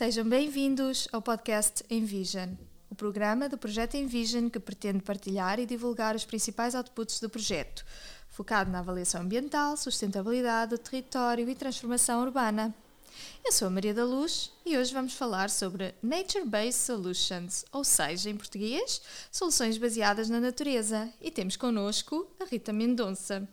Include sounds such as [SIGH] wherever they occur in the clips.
Sejam bem-vindos ao podcast Envision, o programa do projeto Envision que pretende partilhar e divulgar os principais outputs do projeto, focado na avaliação ambiental, sustentabilidade do território e transformação urbana. Eu sou a Maria da Luz e hoje vamos falar sobre Nature-Based Solutions, ou seja, em português, soluções baseadas na natureza. E temos connosco a Rita Mendonça.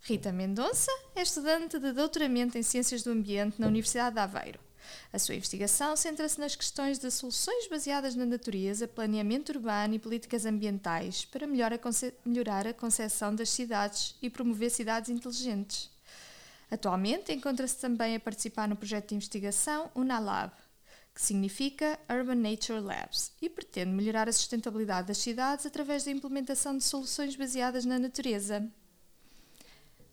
Rita Mendonça é estudante de doutoramento em Ciências do Ambiente na Universidade de Aveiro. A sua investigação centra-se nas questões de soluções baseadas na natureza, planeamento urbano e políticas ambientais para melhorar a concepção das cidades e promover cidades inteligentes. Atualmente encontra-se também a participar no projeto de investigação UNALAB, que significa Urban Nature Labs, e pretende melhorar a sustentabilidade das cidades através da implementação de soluções baseadas na natureza.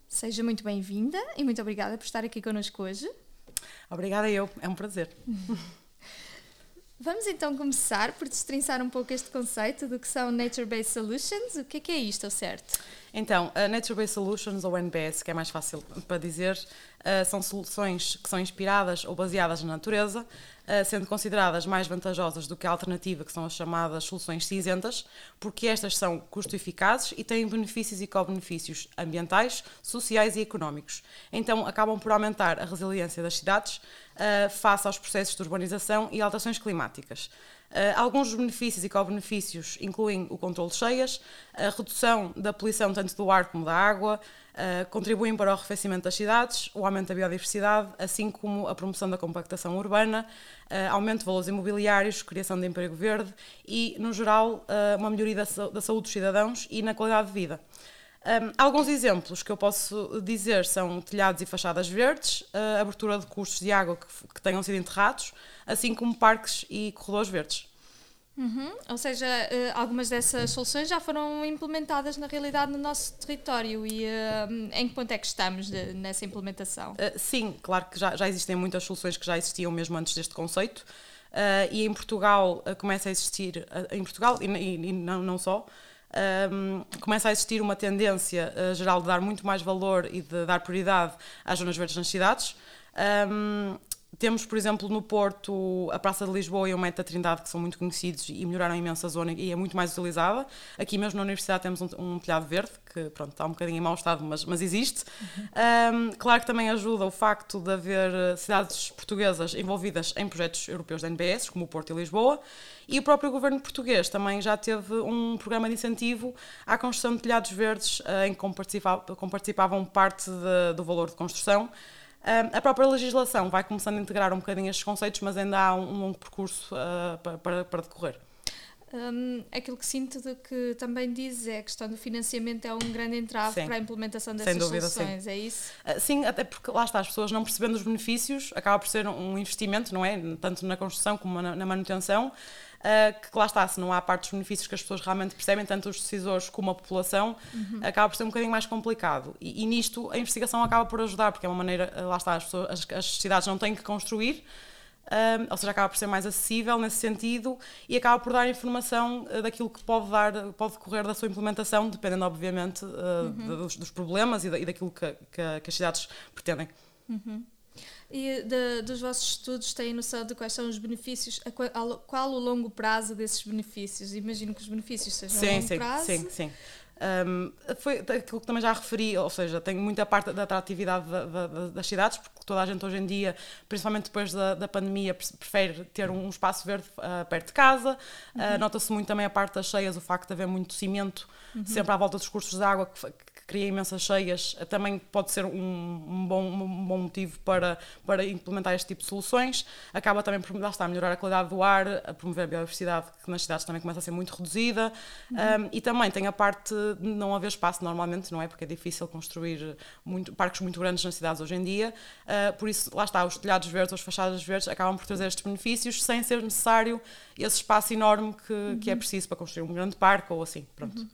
Seja muito bem-vinda e muito obrigada por estar aqui connosco hoje. Obrigada eu, é um prazer. [LAUGHS] Vamos então começar por destrinçar um pouco este conceito do que são Nature-Based Solutions. O que é, que é isto, ao certo? Então, a Nature-Based Solutions, ou NBS, que é mais fácil para dizer, uh, são soluções que são inspiradas ou baseadas na natureza, uh, sendo consideradas mais vantajosas do que a alternativa, que são as chamadas soluções cinzentas, porque estas são custo-eficazes e têm benefícios e co-benefícios ambientais, sociais e económicos. Então, acabam por aumentar a resiliência das cidades uh, face aos processos de urbanização e alterações climáticas. Uh, alguns dos benefícios e co-benefícios incluem o controle de cheias, a redução da poluição tanto do ar como da água, uh, contribuem para o arrefecimento das cidades, o aumento da biodiversidade, assim como a promoção da compactação urbana, uh, aumento de valores imobiliários, criação de emprego verde e, no geral, uma melhoria da, da saúde dos cidadãos e na qualidade de vida. Um, alguns exemplos que eu posso dizer são telhados e fachadas verdes, a abertura de cursos de água que, que tenham sido enterrados, assim como parques e corredores verdes. Uhum. Ou seja, uh, algumas dessas soluções já foram implementadas na realidade no nosso território e uh, em que ponto é que estamos de, nessa implementação? Sim, claro que já, já existem muitas soluções que já existiam mesmo antes deste conceito e em Portugal começa a existir, em Portugal e, e, e não, não só, um, começa a existir uma tendência uh, geral de dar muito mais valor e de dar prioridade às zonas verdes nas cidades. Um, temos, por exemplo, no Porto, a Praça de Lisboa e o Meta Trindade, que são muito conhecidos e melhoraram imenso a zona e é muito mais utilizada. Aqui mesmo na Universidade temos um, um telhado verde, que pronto, está um bocadinho em mau estado, mas, mas existe. Um, claro que também ajuda o facto de haver eh, cidades portuguesas envolvidas em projetos europeus da NBS, como o Porto e Lisboa, e o próprio governo português também já teve um programa de incentivo à construção de telhados verdes, uh, em que participavam parte de, do valor de construção a própria legislação vai começando a integrar um bocadinho estes conceitos, mas ainda há um longo percurso uh, para, para, decorrer. Um, aquilo que sinto de que também diz é a questão do financiamento é um grande entrave sim. para a implementação dessas dúvida, soluções, sim. é isso? Uh, sim, até porque lá está, as pessoas não percebendo os benefícios, acaba por ser um investimento, não é? Tanto na construção como na, na manutenção, uh, que lá está, se não há parte dos benefícios que as pessoas realmente percebem, tanto os decisores como a população, uhum. acaba por ser um bocadinho mais complicado. E, e, nisto a investigação acaba por ajudar, porque é uma maneira, ah, lá está, as, pessoas, as, as cidades não têm que construir, um, ou seja, acaba por ser mais acessível nesse sentido e acaba por dar informação uh, daquilo que pode dar, pode decorrer da sua implementação, dependendo, obviamente, uh, uhum. dos, dos, problemas e, da, e daquilo que, que, que, as cidades pretendem. Uhum. E de, dos vossos estudos têm noção de quais são os benefícios, a, qual o longo prazo desses benefícios? Imagino que os benefícios sejam sim, a longo sim, prazo. Sim, sim. Um, foi aquilo que também já referi, ou seja, tem muita parte da atratividade da, da, das cidades, porque toda a gente hoje em dia, principalmente depois da, da pandemia, prefere ter um espaço verde uh, perto de casa. Uhum. Uh, Nota-se muito também a parte das cheias, o facto de haver muito cimento uhum. sempre à volta dos cursos de água, que, cria imensas cheias, também pode ser um, um, bom, um bom motivo para, para implementar este tipo de soluções. Acaba também por lá está, melhorar a qualidade do ar, a promover a biodiversidade, que nas cidades também começa a ser muito reduzida. Uhum. Um, e também tem a parte de não haver espaço normalmente, não é? Porque é difícil construir muito, parques muito grandes nas cidades hoje em dia. Uh, por isso, lá está, os telhados verdes, as fachadas verdes acabam por trazer estes benefícios sem ser necessário esse espaço enorme que, uhum. que é uhum. preciso para construir um grande parque ou assim. Pronto. Uhum.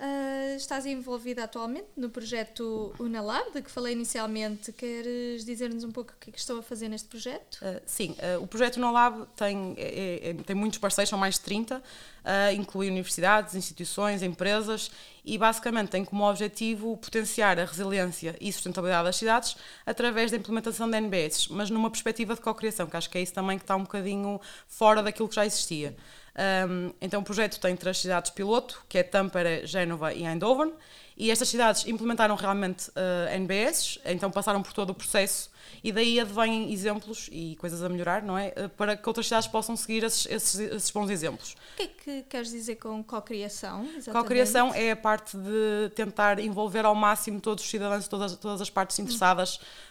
Uh, estás envolvida atualmente no projeto Unalab, de que falei inicialmente. Queres dizer-nos um pouco o que é que estão a fazer neste projeto? Uh, sim, uh, o projeto Unalab tem, é, é, tem muitos parceiros, são mais de 30, inclui universidades, instituições, empresas e basicamente tem como objetivo potenciar a resiliência e sustentabilidade das cidades através da implementação de NBS, mas numa perspectiva de co-criação, que acho que é isso também que está um bocadinho fora daquilo que já existia. Um, então o projeto tem três cidades piloto, que é Tampere, Génova e Eindhoven, e estas cidades implementaram realmente uh, ah, NBS, então passaram por todo o processo e daí advêm exemplos e coisas a melhorar, não é? Uh, para que outras cidades possam seguir esses, esses, esses bons exemplos. O que é que queres dizer com co-criação? Co-criação é a parte de tentar envolver ao máximo todos os cidadãos, todas, todas as partes interessadas. Hum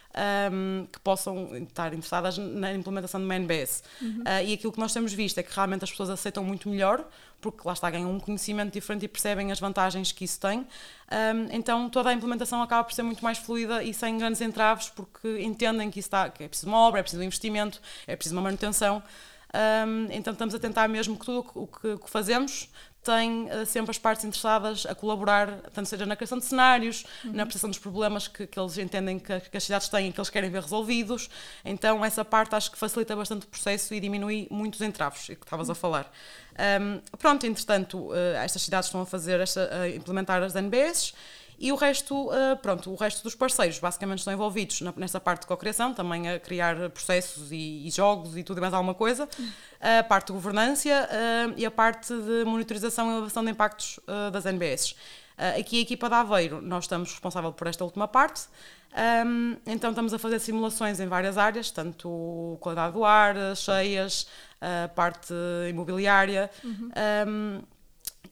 um, que possam estar interessadas na implementação de uma NBS. Uhum. Uh, e aquilo que nós temos visto é que realmente as pessoas aceitam muito melhor, porque lá está, ganham um conhecimento diferente e percebem as vantagens que isso tem. Um, então toda a implementação acaba por ser muito mais fluida e sem grandes entraves, porque entendem que, isso está, que é preciso uma obra, é preciso um investimento, é preciso uma manutenção. Um, então estamos a tentar mesmo que tudo o que, que fazemos tem uh, sempre as partes interessadas a colaborar, tanto seja na criação de cenários, uhum. na percepção dos problemas que, que eles entendem que, que, as cidades têm e que eles querem ver resolvidos. Então, essa parte acho que facilita bastante o processo e diminui muitos entraves, que estavas a falar. Um, pronto, entretanto, uh, estas cidades estão a fazer, esta, a implementar as NBS e o resto, uh, pronto, o resto dos parceiros basicamente estão envolvidos nessa parte de cocriação, também a criar processos e, e, jogos e tudo e mais alguma coisa, a parte de governança uh, e a parte de monitorização e elevação de impactos uh, das NBS. aqui a equipa da Aveiro, nós estamos responsável por esta última parte, um, então estamos a fazer simulações em várias áreas, tanto qualidade do ar, cheias, a parte imobiliária. Uhum. Um,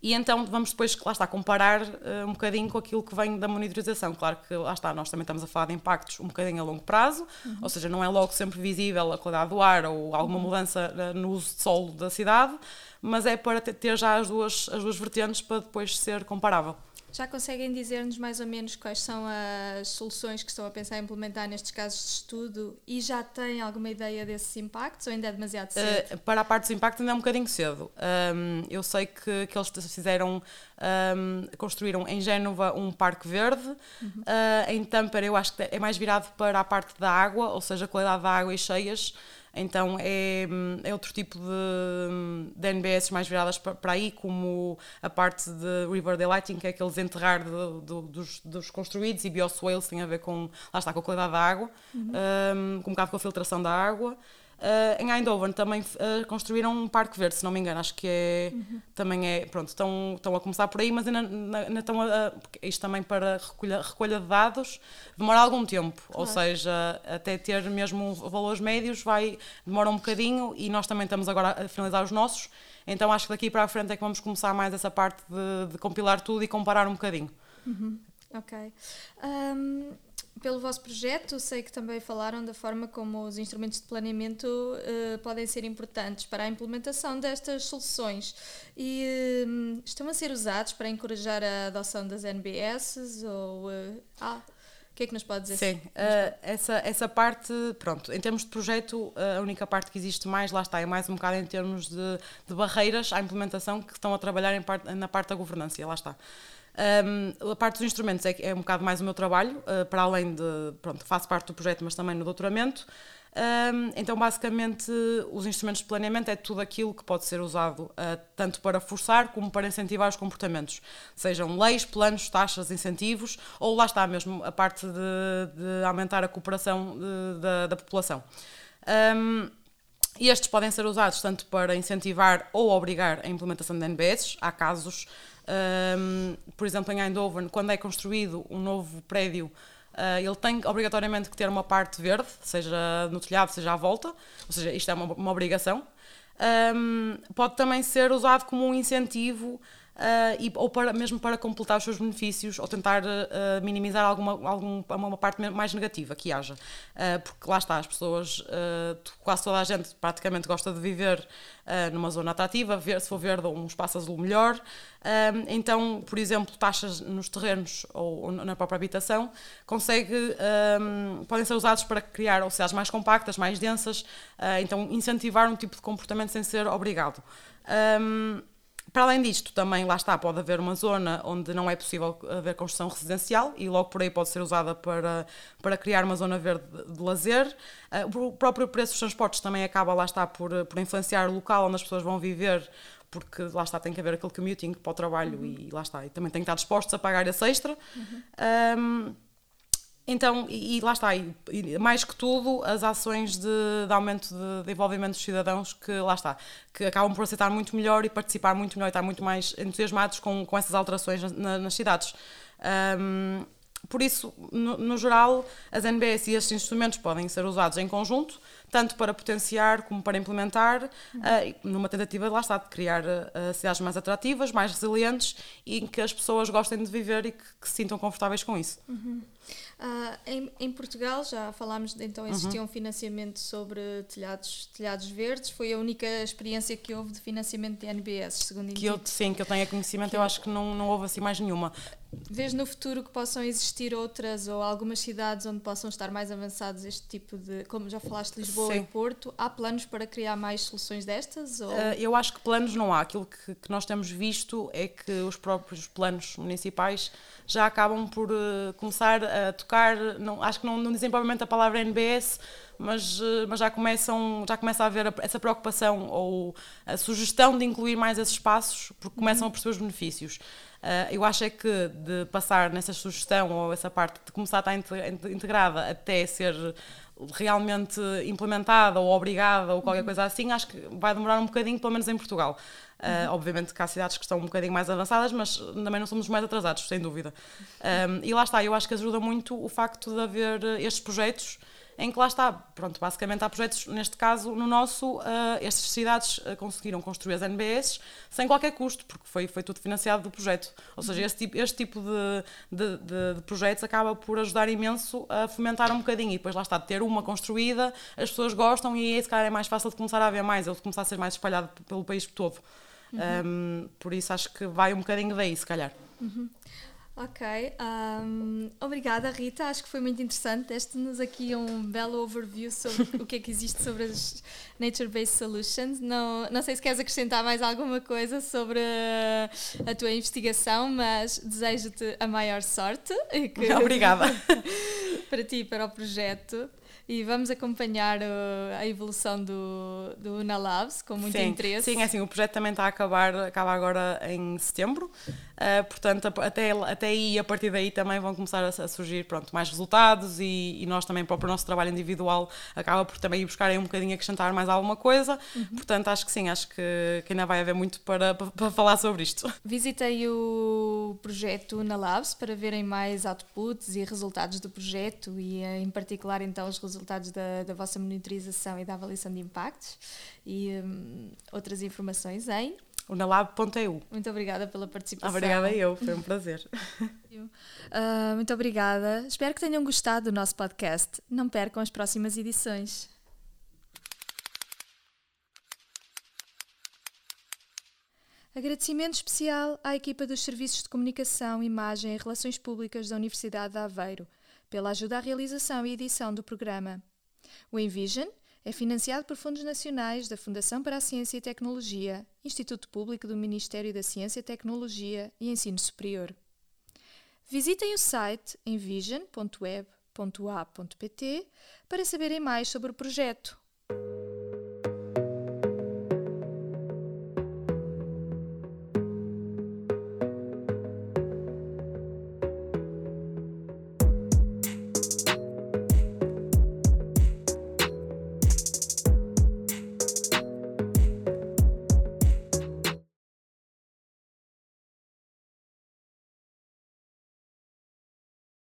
e então vamos depois, lá está, comparar uh, um bocadinho com aquilo que vem da monitorização. Claro que, lá está, nós também estamos a falar de impactos um bocadinho a longo prazo, uhum. ou seja, não é logo sempre visível a qualidade do ar ou alguma uhum. mudança uh, no uso de solo da cidade, mas é para ter já as duas, as duas vertentes para depois ser comparável. Já conseguem dizer-nos mais ou menos quais são as soluções que estão a pensar em implementar nestes casos de estudo e já têm alguma ideia desses impactos ou ainda é demasiado cedo? Uh, para a parte dos impactos ainda é um bocadinho cedo. Um, eu sei que, que eles fizeram, um, construíram em Génova um parque verde, uhum. uh, em Tampere eu acho que é mais virado para a parte da água, ou seja, a qualidade da água e cheias, então é, é outro tipo de, de NBS mais viradas para, aí, como a parte de River Daylighting, que é aqueles enterrar de, de, dos, dos, construídos, e Bioswales tem a ver com, lá está, com a qualidade da água, uhum. um, com um bocado com a filtração da água. Uh, em Eindhoven também uh, construíram um parque verde, se não me engano, acho que é, uhum. também é, pronto, estão, estão a começar por aí, mas ainda, ainda estão a, isto também para recolha, recolha de dados demora algum tempo, claro. ou seja, até ter mesmo valores médios vai, demora um bocadinho e nós também estamos agora a finalizar os nossos, então acho que daqui para a frente é que vamos começar mais essa parte de, de compilar tudo e comparar um bocadinho. Uhum. Ok. Um pelo vosso projeto, sei que também falaram da forma como os instrumentos de planeamento uh, podem ser importantes para a implementação destas soluções e uh, estão a ser usados para encorajar a adoção das NBS ou uh, ah, o que é que nos pode dizer? Sim, essa, essa parte, pronto, em termos de projeto, a única parte que existe mais, lá está, é mais um bocado em termos de, de barreiras à implementação que estão a trabalhar parte, na parte da governança, lá está. Um, a parte dos instrumentos é, é um bocado mais o meu trabalho, uh, para além de, pronto, faço parte do projeto, mas também no doutoramento. Um, então, basicamente, os instrumentos de planeamento é tudo aquilo que pode ser usado uh, tanto para forçar como para incentivar os comportamentos, sejam leis, planos, taxas, incentivos, ou lá está mesmo a parte de, de aumentar a cooperação de, da, da, população. Um, estes podem ser usados tanto para incentivar ou obrigar a implementação de NBS. Há casos um, por exemplo, em Eindhoven, quando é construído um novo prédio, uh, ele tem obrigatoriamente que ter uma parte verde, seja no telhado, seja à volta, ou seja, isto é uma, uma obrigação. Um, pode também ser usado como um incentivo Uh, e, ou para, mesmo para completar os seus benefícios ou tentar uh, minimizar alguma, alguma parte mais negativa que haja. Uh, porque lá está, as pessoas, quase toda a gente praticamente gosta de viver numa zona atrativa, ver, se for verde um espaço azul melhor. então, por exemplo, taxas nos terrenos ou, ou na própria habitação consegue, podem ser usados para criar ou cidades mais compactas, mais densas, então incentivar um tipo de comportamento sem ser obrigado. Um, para além disto, também lá está, pode haver uma zona onde não é possível haver construção residencial e logo por aí pode ser usada para, para criar uma zona verde de lazer. Uh, o próprio preço dos transportes também acaba, lá está, por, por influenciar o local onde as pessoas vão viver, porque lá está, tem que haver aquele commuting para o trabalho uhum. e lá está, e também tem que estar dispostos a pagar esse extra. Uhum. Um, então, e, e, lá está, e, e, mais que tudo, as ações de, de aumento de, de, envolvimento dos cidadãos que lá está, que acabam por aceitar muito melhor e participar muito melhor e estar muito mais entusiasmados com, com essas alterações nas, nas cidades. Um, por isso, no, no, geral, as NBS e estes instrumentos podem ser usados em conjunto, tanto para potenciar como para implementar, uh, numa tentativa, lá está, de criar uh, cidades mais atrativas, mais resilientes e em que as pessoas gostem de viver e que, que se sintam confortáveis com isso. Uhum. Uh, em, em, Portugal já falámos, então existia uhum. um financiamento sobre telhados, telhados verdes, foi a única experiência que houve de financiamento de NBS, segundo que eu Sim, que eu tenha conhecimento, que eu acho que não, não houve assim mais nenhuma. Vês no futuro que possam existir outras ou algumas cidades onde possam estar mais avançados este tipo de, como já falaste, Lisboa sim. e Porto, há planos para criar mais soluções destas? Ou? Uh, eu acho que planos não há, aquilo que, que nós temos visto é que os próprios planos municipais já acabam por uh, começar a tocar, não, acho que não, não dizem provavelmente a palavra NBS, mas, uh, mas já, começam, já começa a haver essa preocupação ou a sugestão de incluir mais esses espaços, porque começam uhum. a perceber os benefícios. Uh, eu acho é que de passar nessa sugestão ou essa parte de começar a estar integrada até ser realmente implementada ou obrigada ou qualquer uhum. coisa assim, acho que vai demorar um bocadinho, pelo menos em Portugal. Uh, obviamente que há cidades que estão um bocadinho mais avançadas, mas também não somos mais atrasados, sem dúvida. Um, e lá está, eu acho que ajuda muito o facto de haver estes projetos em que lá está, pronto, basicamente há projetos, neste caso, no nosso, uh, estas cidades uh, conseguiram construir as NBS sem qualquer custo, porque foi, foi tudo financiado do projeto. Ou seja, este tipo, este tipo de, de, de, de, projetos acaba por ajudar imenso a fomentar um bocadinho. E depois lá está, ter uma construída, as pessoas gostam e aí, se calhar, é mais fácil de começar a haver mais, ou de começar a ser mais espalhado pelo país todo. Uhum. Um, por isso acho que vai um bocadinho daí, se calhar. Uhum. Ok, um, obrigada Rita, acho que foi muito interessante. Deste-nos aqui um belo overview sobre o que é que existe sobre as Nature-Based Solutions. Não, não sei se queres acrescentar mais alguma coisa sobre a, tua investigação, mas desejo-te a maior sorte. Que, [LAUGHS] obrigada. [LAUGHS] para ti e para o projeto e vamos acompanhar uh, a evolução do, do Unalabs com muito sim, interesse. Sim, é assim, o projeto também está a acabar, acaba agora em setembro, uh, portanto, até, até aí, a partir daí também vão começar a, a surgir pronto, mais resultados e, e, nós também, para o nosso trabalho individual, acaba por também ir buscar um bocadinho acrescentar mais alguma coisa, uhum. portanto, acho que sim, acho que, que ainda vai haver muito para, para, para, falar sobre isto. Visitei o projeto Unalabs para verem mais outputs e resultados do projeto e, em particular, então, os resultados resultados da, da vossa monitorização e da avaliação de impactos e um, outras informações em unalab.eu. Muito obrigada pela participação. Obrigada eu, foi um prazer. Uh, [LAUGHS] muito obrigada. Espero que tenham gostado do nosso podcast. Não percam as próximas edições. Agradecimento especial à equipa dos Serviços de Comunicação, Imagem e Relações Públicas da Universidade de Aveiro pela ajuda à realização e edição do programa. O Envision é financiado por fundos nacionais da Fundação para a Ciência e Tecnologia, Instituto Público do Ministério da Ciência, Tecnologia e Ensino Superior. Visitem o site envision.web.a.pt para saberem mais sobre o projeto